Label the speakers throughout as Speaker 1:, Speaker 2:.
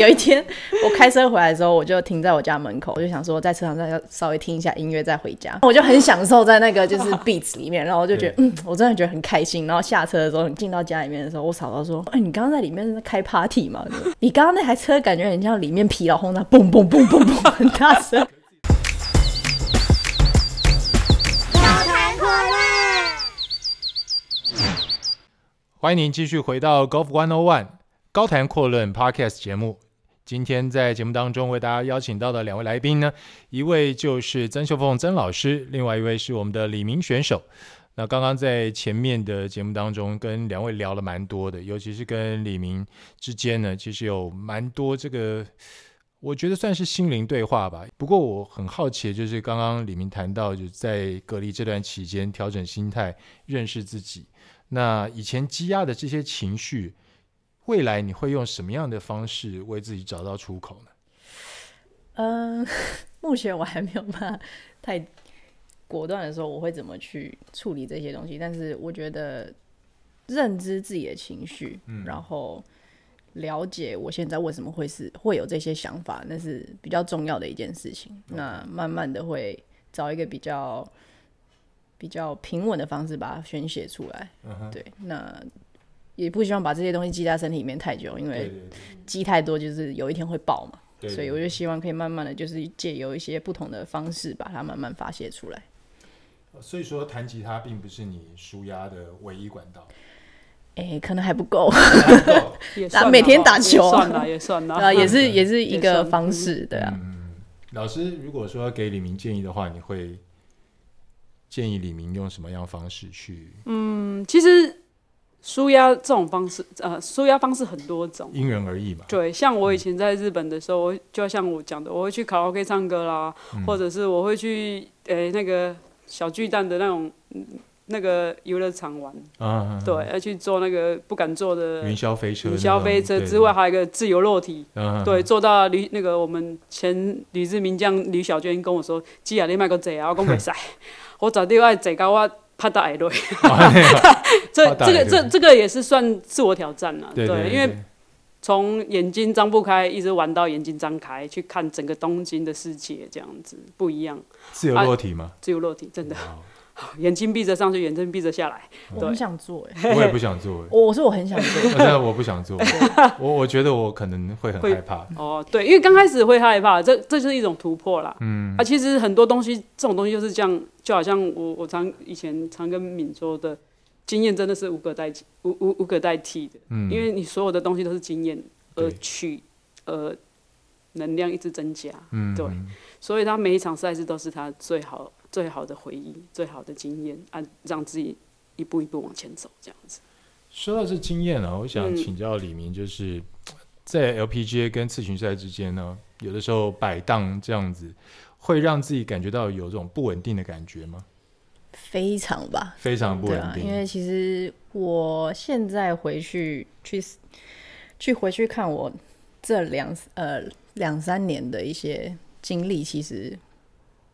Speaker 1: 有一天我开车回来的时候，我就停在我家门口，我就想说在车上再要稍微听一下音乐再回家。我就很享受在那个就是 beats 里面，然后我就觉得嗯，我真的觉得很开心。然后下车的时候，你进到家里面的时候，我嫂嫂说：“哎、欸，你刚刚在里面开 party 吗？你刚刚那台车感觉很像里面疲劳轰炸，嘣嘣嘣嘣嘣，很大声。”
Speaker 2: 欢迎您继续回到 Golf One O One 高谈阔论 Podcast 节目。今天在节目当中为大家邀请到的两位来宾呢，一位就是曾秀凤曾老师，另外一位是我们的李明选手。那刚刚在前面的节目当中跟两位聊了蛮多的，尤其是跟李明之间呢，其实有蛮多这个，我觉得算是心灵对话吧。不过我很好奇，就是刚刚李明谈到，就在隔离这段期间调整心态，认识自己。那以前积压的这些情绪，未来你会用什么样的方式为自己找到出口呢？
Speaker 1: 嗯、呃，目前我还没有办法太果断的说我会怎么去处理这些东西。但是我觉得认知自己的情绪，嗯、然后了解我现在为什么会是会有这些想法，那是比较重要的一件事情。嗯、那慢慢的会找一个比较。比较平稳的方式把它宣泄出来，uh. 对，那也不希望把这些东西积在身体里面太久，因为积太多就是有一天会爆嘛，对对对，所以我就希望可以慢慢的就是借由一些不同的方式把它慢慢发泄出来。
Speaker 2: 所以说弹吉他并不是你舒压的唯一管道，
Speaker 1: 哎、欸，可能还不
Speaker 3: 够，打
Speaker 1: 每天打球
Speaker 3: 也算了，也算了，
Speaker 1: 啊，也是也是一个方式，对啊。
Speaker 2: 嗯，老师如果说给李明建议的话，你会？建议李明用什么样的方式去？
Speaker 3: 嗯，其实纾压这种方式，呃，舒压方式很多种，
Speaker 2: 因人而异嘛。
Speaker 3: 对，像我以前在日本的时候，我就像我讲的，我会去卡拉 OK 唱歌啦，嗯、或者是我会去诶、欸、那个小巨蛋的那种那个游乐场玩，啊、对，要去坐那个不敢坐的
Speaker 2: 云霄飞车，云
Speaker 3: 霄飞车之外还有一个自由落体，
Speaker 2: 啊、
Speaker 3: 对，坐到吕那个我们前吕志明将吕小娟跟我说：“基亚你麦个坐啊，我讲袂使。”我早就爱坐到我怕到矮落，这这个这这个也是算自我挑战了，对，因为从眼睛张不开一直玩到眼睛张开，去看整个东京的世界，这样子不一样。
Speaker 2: 自由落体吗？啊、
Speaker 3: 自由落体，真的。眼睛闭着上去，眼睛闭着下来。
Speaker 1: 我很想做哎，
Speaker 2: 我也不想做 哎。
Speaker 1: 我说我很想做，
Speaker 2: 真的我不想做。我我觉得我可能会很害怕。
Speaker 3: 哦，对，因为刚开始会害怕，这这就是一种突破啦。嗯。啊，其实很多东西，这种东西就是这样，就好像我我常以前常跟敏说的，经验真的是无可代替，无无无可代替的。嗯。因为你所有的东西都是经验而去，呃，能量一直增加。嗯。对。所以他每一场赛事都是他最好。最好的回忆，最好的经验，啊，让自己一步一步往前走，这样子。
Speaker 2: 说到这经验啊，我想请教李明，就是、嗯、在 LPGA 跟次巡赛之间呢，有的时候摆荡这样子，会让自己感觉到有这种不稳定的感觉吗？
Speaker 1: 非常吧，
Speaker 2: 非常不稳定、啊。
Speaker 1: 因为其实我现在回去去去回去看我这两呃两三年的一些经历，其实。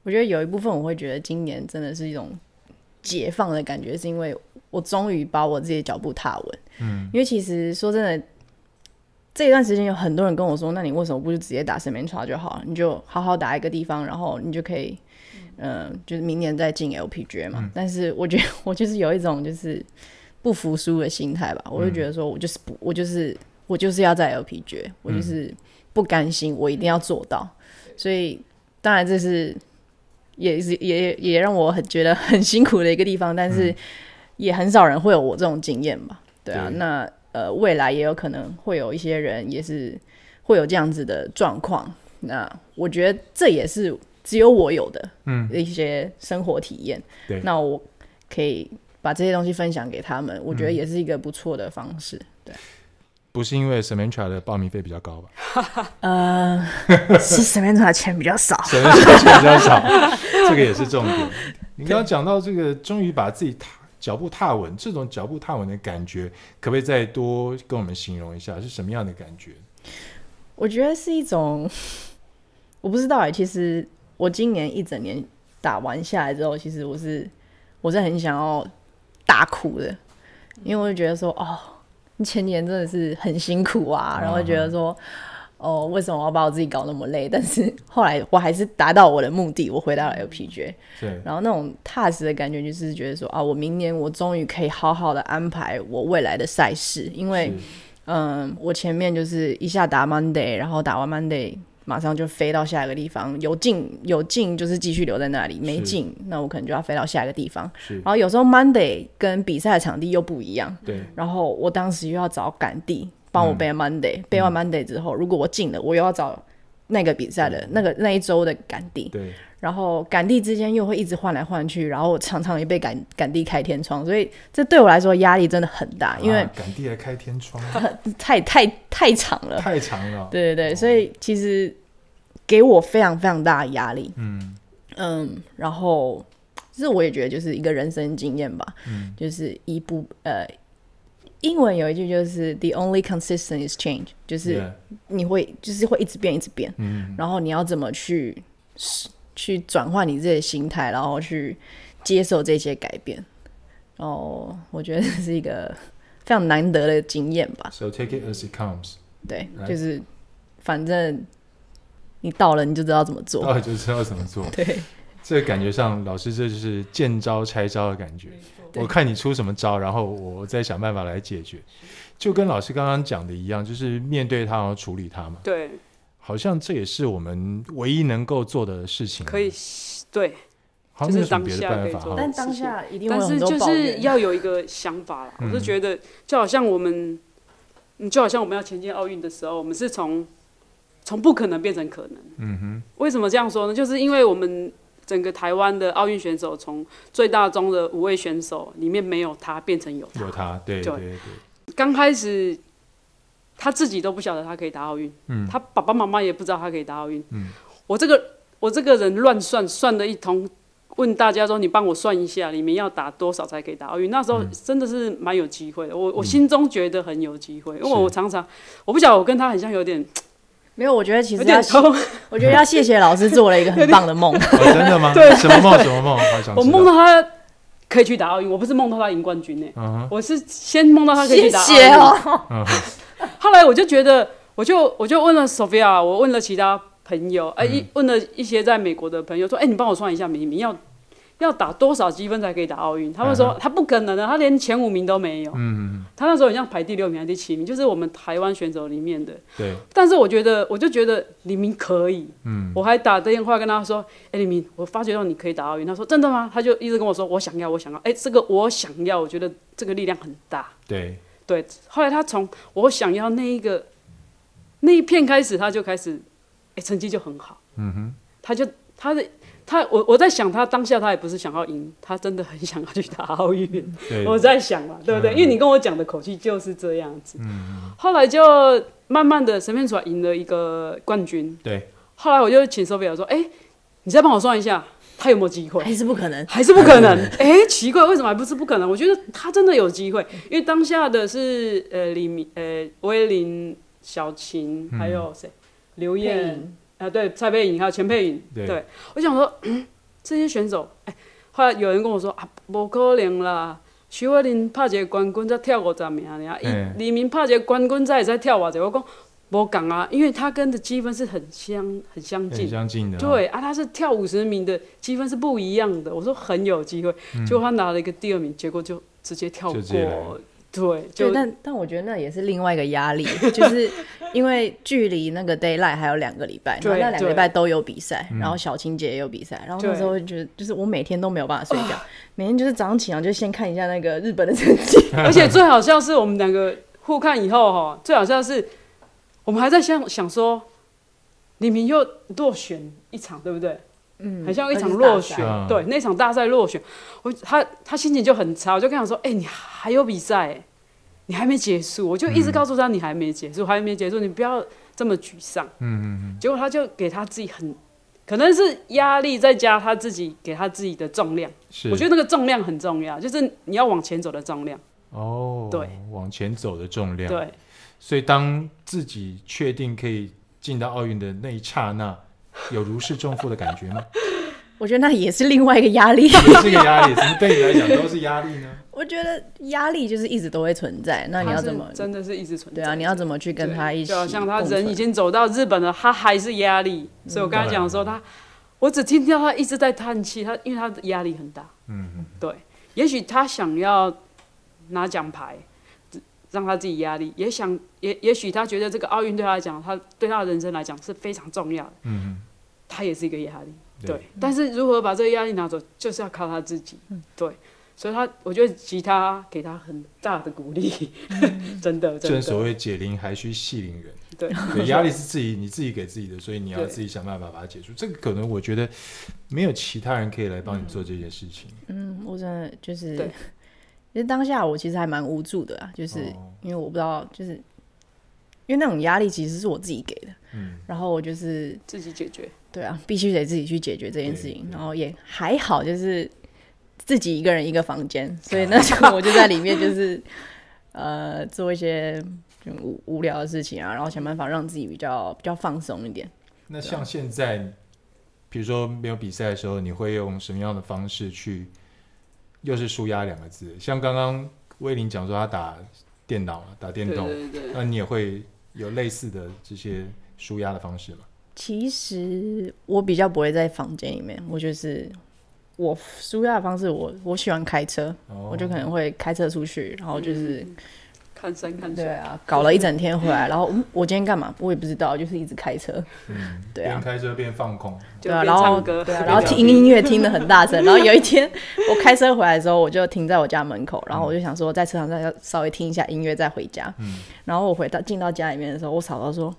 Speaker 1: 我觉得有一部分我会觉得今年真的是一种解放的感觉，是因为我终于把我自己的脚步踏稳。嗯，因为其实说真的，这一段时间有很多人跟我说：“那你为什么不就直接打 Symetra 就好了？你就好好打一个地方，然后你就可以，嗯、呃，就是明年再进 LPGA 嘛。嗯”但是我觉得 我就是有一种就是不服输的心态吧，我就觉得说我就是不，我就是我就是要在 LPGA，我就是不甘心，我一定要做到。所以当然这是。也是也也让我很觉得很辛苦的一个地方，但是也很少人会有我这种经验吧？对啊，对那呃未来也有可能会有一些人也是会有这样子的状况。那我觉得这也是只有我有的，嗯，一些生活体验。对，那我可以把这些东西分享给他们，我觉得也是一个不错的方式。对。
Speaker 2: 不是因为 Symetra 的报名费比较高吧？
Speaker 1: 呃，是 Symetra 钱比较少
Speaker 2: ，Symetra 钱比较少，这个也是重点。你刚刚讲到这个，终于把自己踏脚步踏稳，这种脚步踏稳的感觉，可不可以再多跟我们形容一下，是什么样的感觉？
Speaker 1: 我觉得是一种，我不知道哎。其实我今年一整年打完下来之后，其实我是我是很想要大哭的，因为我就觉得说，哦。前年真的是很辛苦啊，然后觉得说，哦，为什么我要把我自己搞那么累？但是 后来我还是达到我的目的，我回到了 LPGA。
Speaker 2: 对，
Speaker 1: 然后那种踏实的感觉，就是觉得说啊，我明年我终于可以好好的安排我未来的赛事，因为嗯，我前面就是一下打 Monday，然后打完 Monday 马上就飞到下一个地方，有进有进就是继续留在那里，没进那我可能就要飞到下一个地方。然后有时候 Monday 跟比赛的场地又不一样，
Speaker 2: 对，
Speaker 1: 然后我当时又要找赶地。帮我背 Monday，、嗯、背完 Monday 之后，嗯、如果我进了，我又要找那个比赛的、嗯、那个那一周的赶地。
Speaker 2: 对。
Speaker 1: 然后赶地之间又会一直换来换去，然后我常常也被赶赶地开天窗，所以这对我来说压力真的很大。因为
Speaker 2: 赶地还开天窗，
Speaker 1: 太太太长了，
Speaker 2: 太长了。
Speaker 1: 对对对，哦、所以其实给我非常非常大的压力。
Speaker 2: 嗯
Speaker 1: 嗯，然后其实我也觉得就是一个人生经验吧。
Speaker 2: 嗯，
Speaker 1: 就是一步呃。英文有一句就是 “the only consistent is change”，就是你会就是会一直变，一直变。
Speaker 2: 嗯，
Speaker 1: 然后你要怎么去去转换你自己的心态，然后去接受这些改变。然后我觉得这是一个非常难得的经验吧。
Speaker 2: So take it as it comes。
Speaker 1: 对，就是反正你到了你就知道怎么做，
Speaker 2: 到了就知道怎么做。
Speaker 1: 对，
Speaker 2: 这个感觉上，老师这就是见招拆招的感觉。我看你出什么招，然后我再想办法来解决，就跟老师刚刚讲的一样，就是面对他，然后处理他嘛。
Speaker 3: 对，
Speaker 2: 好像这也是我们唯一能够做的事情。
Speaker 3: 可以，对，
Speaker 2: 好像没有什么别的办法。
Speaker 1: 但当下一定，
Speaker 3: 但是就是要有一个想法啦。我是觉得，就好像我们，就好像我们要前进奥运的时候，我们是从从不可能变成可能。
Speaker 2: 嗯哼。为
Speaker 3: 什么这样说呢？就是因为我们。整个台湾的奥运选手，从最大宗的五位选手里面没有他，变成有他。
Speaker 2: 有他，对对对。
Speaker 3: 刚开始他自己都不晓得他可以打奥运，
Speaker 2: 嗯，
Speaker 3: 他爸爸妈妈也不知道他可以打奥运，
Speaker 2: 嗯。
Speaker 3: 我这个我这个人乱算，算的一通，问大家说：“你帮我算一下，里面要打多少才可以打奥运？”那时候真的是蛮有机会的，我我心中觉得很有机会，因为我常常我不晓得我跟他很像，有点。
Speaker 1: 没有，我觉得其实要，我觉得要谢谢老师做了一个很棒的梦。
Speaker 2: 哦、真的吗？对，什么梦？什么梦？
Speaker 3: 我梦到他可以去打奥运，我不是梦到他赢冠军呢、
Speaker 2: 嗯。
Speaker 3: 我是先梦到他可以去打奥运。
Speaker 1: 谢谢哦、
Speaker 3: 后来我就觉得，我就我就问了 Sophia，我问了其他朋友，哎、嗯，问了一些在美国的朋友，说，哎，你帮我算一下，明明要。要打多少积分才可以打奥运？他们说、嗯、他不可能的，他连前五名都没有。
Speaker 2: 嗯，
Speaker 3: 他那时候好像排第六名还是第七名，就是我们台湾选手里面的。
Speaker 2: 对。
Speaker 3: 但是我觉得，我就觉得李明可以。
Speaker 2: 嗯。
Speaker 3: 我还打电话跟他说：“哎、欸，李明，我发觉到你可以打奥运。”他说：“真的吗？”他就一直跟我说：“我想要，我想要。”哎，这个我想要，我觉得这个力量很大。
Speaker 2: 对。
Speaker 3: 对。后来他从我想要那一个那一片开始，他就开始，哎、欸，成绩就很好。
Speaker 2: 嗯哼。
Speaker 3: 他就他的。他我我在想，他当下他也不是想要赢，他真的很想要去打奥运。我在想嘛，对不对？嗯、因为你跟我讲的口气就是这样子。
Speaker 2: 嗯、
Speaker 3: 后来就慢慢的，神片出来赢了一个冠军。
Speaker 2: 对。
Speaker 3: 后来我就请 Sophia 说：“哎、欸，你再帮我算一下，他有没有机会？”
Speaker 1: 还是不可能？
Speaker 3: 还是不可能？哎、欸，奇怪，为什么还不是不可能？我觉得他真的有机会，因为当下的是呃李明、呃威林、小琴，还有谁？刘烨。啊，对，蔡佩颖还有钱佩颖，对，我想说，嗯，这些选手，哎，后来有人跟我说啊，不可能啦，徐慧林拍一个冠军才跳五十名呢，李明拍一个冠军才才跳偌济，我讲无讲啊，因为他跟的积分是很相很相近，
Speaker 2: 很相近的，
Speaker 3: 对啊，他是跳五十名的积分是不一样的，我说很有机会，结果他拿了一个第二名，结果就直接跳过。对，就
Speaker 1: 但但我觉得那也是另外一个压力，就是 因为距离那个 deadline 还有两个礼拜，然后那两个礼拜都有比赛，然后小青姐也有比赛，然后那时候会觉得就是我每天都没有办法睡觉，每天就是早上起床就先看一下那个日本的成绩，
Speaker 3: 而且最好笑是我们两个互看以后哈，最好笑是我们还在想想说李明又落选一场，对不对？嗯，很像一场落选，对，那场大赛落选，我他他心情就很差，我就跟他说，哎、欸，你还有比赛，你还没结束，我就一直告诉他你还没结束，嗯、还没结束，你不要这么沮丧。
Speaker 2: 嗯嗯嗯。
Speaker 3: 结果他就给他自己很，可能是压力再加他自己给他自己的重量，是，我觉得那个重量很重要，就是你要往前走的重量。
Speaker 2: 哦，
Speaker 3: 对，
Speaker 2: 往前走的重量。
Speaker 3: 对，
Speaker 2: 所以当自己确定可以进到奥运的那一刹那。有如释重负的感觉吗？
Speaker 1: 我觉得那也是另外一个压力，
Speaker 2: 也是个压力，怎么对你来讲都是压力呢？
Speaker 1: 我觉得压力就是一直都会存在，那你要怎么？
Speaker 3: 真的是一直存在。
Speaker 1: 对啊，你要怎么去跟他一起？
Speaker 3: 就好像他人已经走到日本了，他还是压力。所以我刚才讲说他，我只听到他一直在叹气，他因为他的压力很大。嗯嗯，对。也许他想要拿奖牌，让他自己压力，也想也也许他觉得这个奥运对他来讲，他对他的人生来讲是非常重要的。嗯嗯，他也是一个压力。对，但是如何把这个压力拿走，就是要靠他自己。对，所以他我觉得吉他给他很大的鼓励，真的。
Speaker 2: 正所谓解铃还须系铃人。对，压力是自己你自己给自己的，所以你要自己想办法把它解除。这个可能我觉得没有其他人可以来帮你做这件事情。
Speaker 1: 嗯，我真的就是，其实当下我其实还蛮无助的啊，就是因为我不知道，就是因为那种压力其实是我自己给的。嗯，然后我就是
Speaker 3: 自己解决。
Speaker 1: 对啊，必须得自己去解决这件事情，然后也还好，就是自己一个人一个房间，所以那时候我就在里面，就是 呃做一些就无无聊的事情啊，然后想办法让自己比较比较放松一点。
Speaker 2: 那像现在，比如说没有比赛的时候，你会用什么样的方式去？又是舒压两个字，像刚刚威林讲说他打电脑、打电动，对对对，那你也会有类似的这些舒压的方式吗？
Speaker 1: 其实我比较不会在房间里面，我就是我舒压的方式我，我我喜欢开车，oh. 我就可能会开车出去，然后就是、嗯、
Speaker 3: 看山看水。
Speaker 1: 对啊，搞了一整天回来，然后我今天干嘛？我也不知道，就是一直开车。嗯，对啊，
Speaker 2: 边开车边放空。
Speaker 1: 对啊，然后对啊，然后听音乐听得很大声。然后有一天我开车回来的时候，我就停在我家门口，然后我就想说在车上再稍微听一下音乐再回家。嗯，然后我回到进到家里面的时候，我嫂嫂说。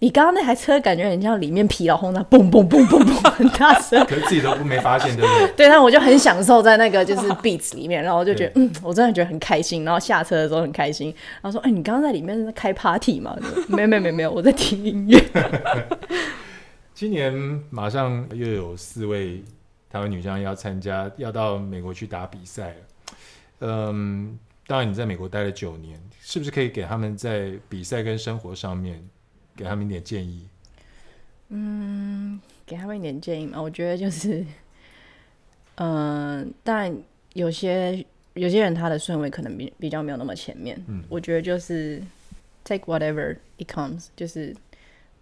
Speaker 1: 你刚刚那台车感觉很像里面疲劳轰炸，嘣嘣嘣嘣嘣，很大声。
Speaker 2: 可是自己都不没发现，对不对？
Speaker 1: 对，但我就很享受在那个就是 beats 里面，然后我就觉得，嗯，我真的觉得很开心。然后下车的时候很开心，然后说，哎、欸，你刚刚在里面开 party 吗？没有没有没有没有，我在听音乐。
Speaker 2: 今年马上又有四位台湾女将要参加，要到美国去打比赛。嗯，当然你在美国待了九年，是不是可以给他们在比赛跟生活上面？给他们一点建议。
Speaker 1: 嗯，给他们一点建议嘛，我觉得就是，嗯、呃，当然有些有些人他的顺位可能比比较没有那么前面。嗯，我觉得就是 take whatever it comes，就是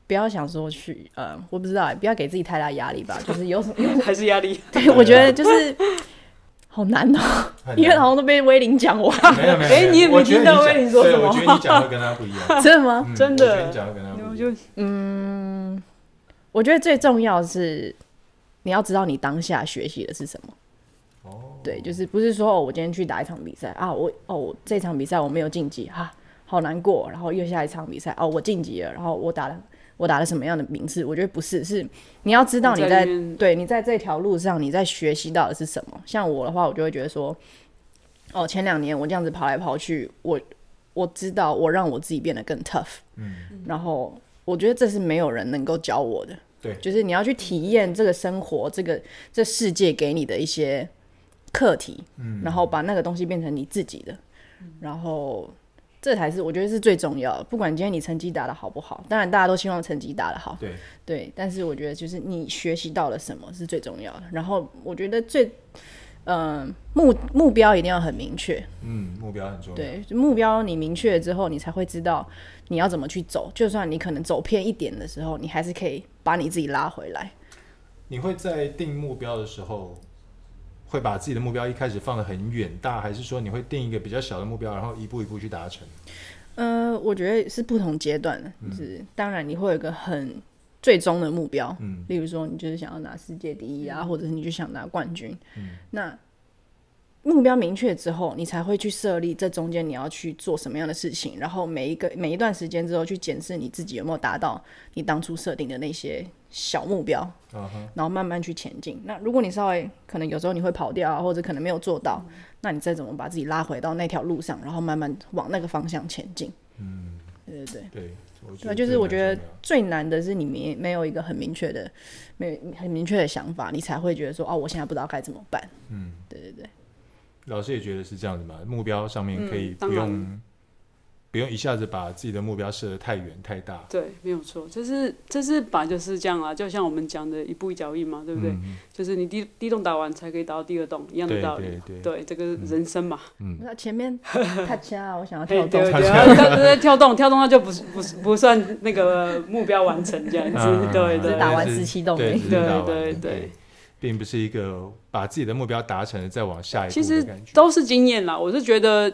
Speaker 1: 不要想说去，呃，我不知道，不要给自己太大压力吧。就是有什么
Speaker 3: 还是压力？
Speaker 1: 对，我觉得就是。好难哦，因为好像都被威林讲完。
Speaker 2: 没有没有，哎，
Speaker 3: 你也没听到威林说什么？
Speaker 2: 我觉得你讲的跟他不一样。
Speaker 1: 真的吗？
Speaker 3: 嗯、真的。我觉得
Speaker 2: 你讲的跟他
Speaker 1: 嗯，我觉得最重要的是你要知道你当下学习的是什么。哦。对，就是不是说哦，我今天去打一场比赛啊，我哦，这场比赛我没有晋级啊，好难过。然后又下一场比赛哦，我晋级了，然后我打了。我打了什么样的名次？我觉得不是，是你要知道你在，你在对你在这条路上你在学习到的是什么。像我的话，我就会觉得说，哦，前两年我这样子跑来跑去，我我知道我让我自己变得更 tough，嗯，然后我觉得这是没有人能够教我的，对，就是你要去体验这个生活，这个这世界给你的一些课题，嗯，然后把那个东西变成你自己的，然后。这才是我觉得是最重要的。不管今天你成绩打得好不好，当然大家都希望成绩打得好。对对，但是我觉得就是你学习到了什么是最重要的。然后我觉得最，嗯、呃，目目标一定要很明确。嗯，目标很重要。对，目标你明确了之后，你才会知道你要怎么去走。就算你可能走偏一点的时候，你还是可以把你自己拉回来。
Speaker 2: 你会在定目标的时候，会把自己的目标一开始放得很远大，还是说你会定一个比较小的目标，然后一步一步去达成？
Speaker 1: 呃，我觉得是不同阶段的，就是、嗯、当然你会有一个很最终的目标，嗯，例如说你就是想要拿世界第一啊，嗯、或者是你就想拿冠军，嗯，那目标明确之后，你才会去设立这中间你要去做什么样的事情，然后每一个每一段时间之后去检视你自己有没有达到你当初设定的那些。小目标，uh huh. 然后慢慢去前进。那如果你稍微可能有时候你会跑掉啊，或者可能没有做到，嗯、那你再怎么把自己拉回到那条路上，然后慢慢往那个方向前进。嗯，对对对对，对，就是我觉得最难的是你没没有一个很明确的、没很明确的想法，你才会觉得说哦，我现在不知道该怎么办。嗯，对对对。
Speaker 2: 老师也觉得是这样子嘛？目标上面可以不用不用一下子把自己的目标设得太远太大。
Speaker 3: 对，没有错，这是这是本来就是这样啊，就像我们讲的一步一脚印嘛，对不对？嗯、就是你第第一栋打完才可以打到第二栋，一样的道理。对对对，对，这个人生嘛。
Speaker 1: 嗯。那前面他掐，我想要跳动。对
Speaker 3: 对对，跳动跳动，那就不是不是 不算那个目标完成这样子。嗯、对对。
Speaker 1: 打完十七栋。
Speaker 3: 对对对对。
Speaker 2: 并不是一个把自己的目标达成了再往下一步。
Speaker 3: 其实都是经验啦，我是觉得。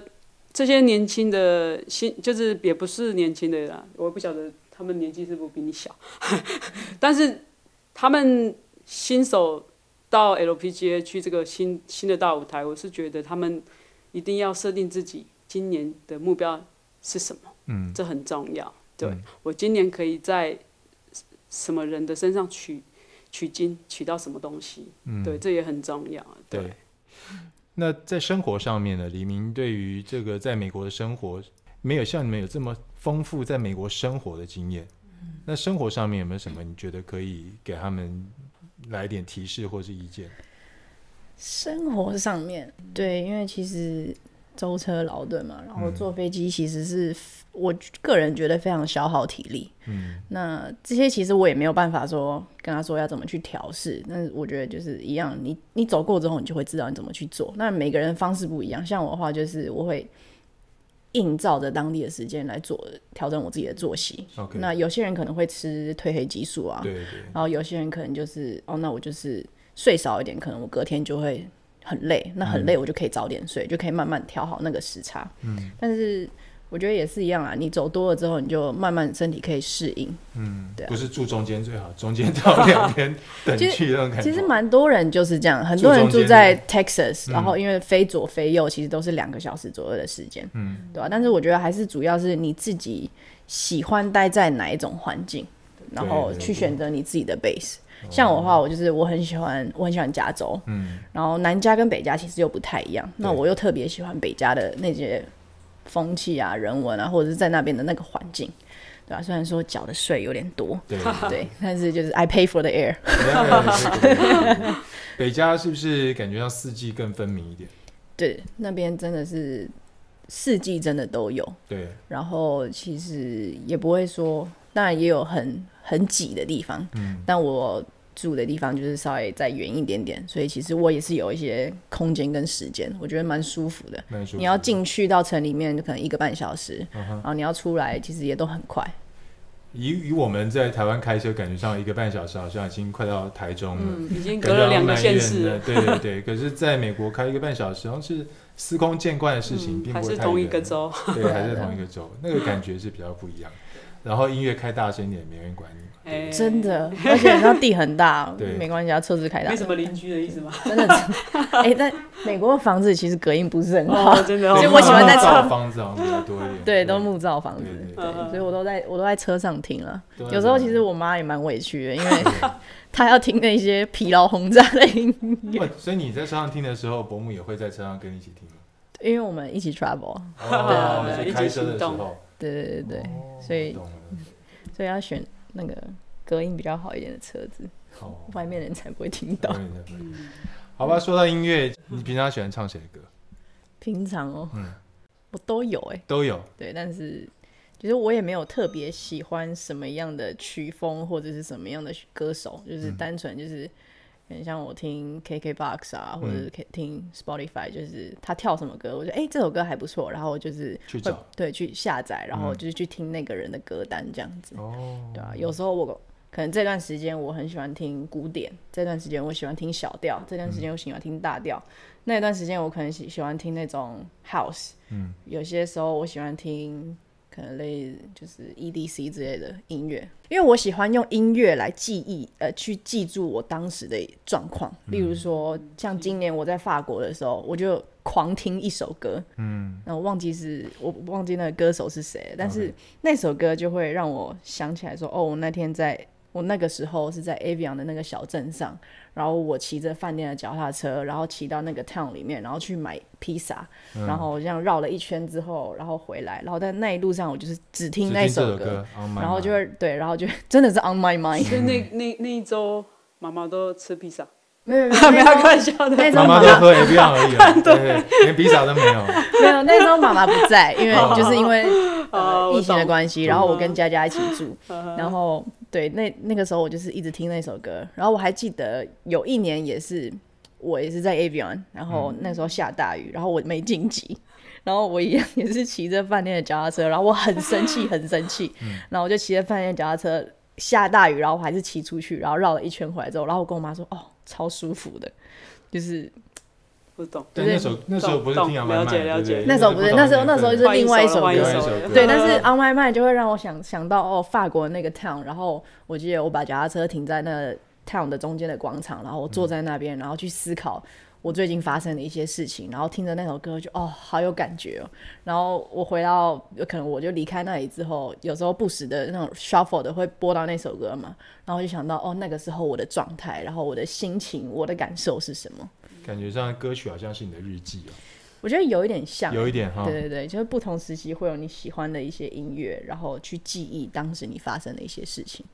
Speaker 3: 这些年轻的新就是也不是年轻的啦，我不晓得他们年纪是不是比你小，但是他们新手到 LPGA 去这个新新的大舞台，我是觉得他们一定要设定自己今年的目标是什么，嗯，这很重要。对，嗯，我今年可以在什么人的身上取取经，取到什么东西，嗯，对，这也很重要。对。对
Speaker 2: 那在生活上面呢，黎明对于这个在美国的生活，没有像你们有这么丰富在美国生活的经验。那生活上面有没有什么你觉得可以给他们来点提示或是意见？
Speaker 1: 生活上面，对，因为其实。舟车劳顿嘛，然后坐飞机其实是我个人觉得非常消耗体力。嗯，那这些其实我也没有办法说跟他说要怎么去调试，但是我觉得就是一样，你你走过之后，你就会知道你怎么去做。那每个人方式不一样，像我的话就是我会映照着当地的时间来做调整我自己的作息。那有些人可能会吃褪黑激素啊，对对，然后有些人可能就是哦，那我就是睡少一点，可能我隔天就会。很累，那很累，我就可以早点睡，嗯、就可以慢慢调好那个时差。嗯，但是我觉得也是一样啊，你走多了之后，你就慢慢身体可以适应。嗯，对、啊，
Speaker 2: 不是住中间最好，中间到两 边等去那种感觉。
Speaker 1: 其实蛮多人就是这样，很多人住在 Texas，然后因为飞左飞右，其实都是两个小时左右的时间。嗯，对吧、啊？但是我觉得还是主要是你自己喜欢待在哪一种环境，然后去选择你自己的 base。像我的话，我就是我很喜欢，我很喜欢加州，嗯，然后南加跟北加其实又不太一样。那我又特别喜欢北加的那些风气啊、人文啊，或者是在那边的那个环境，对吧、啊？虽然说缴的税有点多，对，对，但是就是 I pay for the air。
Speaker 2: 北加是不是感觉到四季更分明一点？
Speaker 1: 对，那边真的是四季真的都有。
Speaker 2: 对，
Speaker 1: 然后其实也不会说，当然也有很。很挤的地方，嗯，但我住的地方就是稍微再远一点点，所以其实我也是有一些空间跟时间，我觉得蛮舒服的。舒服的。你要进去到城里面，就可能一个半小时，嗯，然后你要出来，其实也都很快。
Speaker 2: 以以我们在台湾开车，感觉上一个半小时好像已经快到台中了，
Speaker 3: 嗯，已经隔了两个县市了。
Speaker 2: 对对对，可是在美国开一个半小时，好像是司空见惯的事情，嗯，并不是同一个州，对，还是同 一个州，那个感觉是比较不一样。然后音乐开大声一点，没人管你。
Speaker 1: 欸、真的，而且那地很大，没关系啊，车子开大。
Speaker 3: 没什么邻居的意思吗？
Speaker 1: 真的，哎、欸，在美国的房子其实隔音不是很好，
Speaker 3: 哦、真的、哦。
Speaker 1: 所以我喜欢在车
Speaker 2: 房子好像比较多一点。
Speaker 1: 对，都木造房子，对，对，对，对，所以我都在我都在车上听了。有时候其实我妈也蛮委屈的，因为 她要听那些疲劳轰炸的音乐。
Speaker 2: 所以你在车上听的时候，伯母也会在车上跟你一起听吗？
Speaker 1: 因为我们一起 travel，、
Speaker 2: 哦、对，对，对，开车的时候，
Speaker 1: 对对对对，哦、所以 所以要选那个。隔音比较好一点的车子，哦、外面人才不会听到。
Speaker 2: 好吧，说到音乐，你平常喜欢唱谁的歌？
Speaker 1: 平常哦，嗯，我都有哎、欸，
Speaker 2: 都有。
Speaker 1: 对，但是其实我也没有特别喜欢什么样的曲风或者是什么样的歌手，就是单纯就是。很像我听 KKBOX 啊，或者是听 Spotify，就是他跳什么歌，我觉得哎、欸、这首歌还不错，然后我就是
Speaker 2: 去找，
Speaker 1: 对，去下载，然后就是去听那个人的歌单这样子。哦，对啊，有时候我可能这段时间我很喜欢听古典，这段时间我喜欢听小调，这段时间我喜欢听大调，嗯、那段时间我可能喜喜欢听那种 House，嗯，有些时候我喜欢听。可能类就是 EDC 之类的音乐，因为我喜欢用音乐来记忆，呃，去记住我当时的状况。例如说，像今年我在法国的时候，我就狂听一首歌，嗯，那我忘记是我忘记那个歌手是谁，但是那首歌就会让我想起来说，哦，我那天在。我那个时候是在 Avion 的那个小镇上，然后我骑着饭店的脚踏车，然后骑到那个 town 里面，然后去买披萨，嗯，然后这样绕了一圈之后，然后回来，然后在那一路上我就是只听那首歌，歌然后就会对，然后就真的是 on my mind。
Speaker 3: 所以那那那一周妈妈都吃披萨，
Speaker 1: 没有 没有没有开玩笑的，
Speaker 2: 妈妈都喝 Avion 而已，对，对，连披萨都没有。
Speaker 1: 没有，那时候妈妈不在，因为就是因为。呃疫情的关系，然后我跟佳佳一起住，然后对那那个时候我就是一直听那首歌，然后我还记得有一年也是我也是在 Avion，然后那时候下大雨，然后我没晋级，然后我一样也是骑着饭店的脚踏车，然后我很生气很生气，然后我就骑着饭店脚踏车下大雨，然后我还是骑出去，然后绕了一圈回来之后，然后我跟我妈说哦超舒服的，就是。
Speaker 3: 不懂，
Speaker 2: 对，那时候那时候不是听 On My Mind，
Speaker 3: 了解，
Speaker 1: 那时候不是，那时候那时候是另外一首歌，对，但是 On My Mind 就会让我想想到哦，法国那个 town，然后我记得我把脚踏车停在那个 town 的中间的广场，然后我坐在那边，然后去思考我最近发生的一些事情，然后听着那首歌就哦，好有感觉哦。然后我回到可能我就离开那里之后，有时候不时的那种 shuffle 的会播到那首歌嘛，然后就想到哦，那个时候我的状态，然后我的心情，我的感受是什么。
Speaker 2: 感觉上歌曲好像是你的日记哦，
Speaker 1: 我觉得有一点像，
Speaker 2: 有一点哈，
Speaker 1: 对对对，就是不同时期会有你喜欢的一些音乐，然后去记忆当时你发生的一些事情。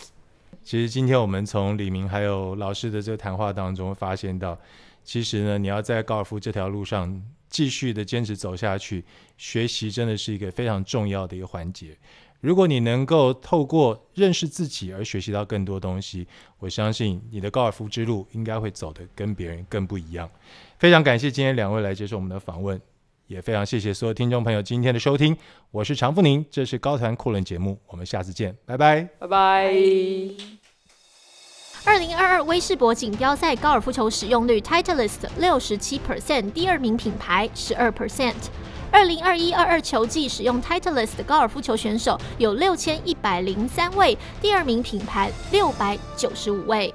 Speaker 2: 其实今天我们从李明还有老师的这个谈话当中发现到，其实呢，你要在高尔夫这条路上继续的坚持走下去，学习真的是一个非常重要的一个环节。如果你能够透过认识自己而学习到更多东西，我相信你的高尔夫之路应该会走得跟别人更不一样。非常感谢今天两位来接受我们的访问，也非常谢谢所有听众朋友今天的收听。我是常富宁，这是高谈阔论节目，我们下次见，拜拜，
Speaker 3: 拜拜。
Speaker 4: 二零二二威士博锦标赛高尔夫球使用率 Titleist 六十七 percent，第二名品牌十二 percent。二零二一二二球季使用 Titleist 高尔夫球选手有六千一百零三位，第二名品牌六百九十五位。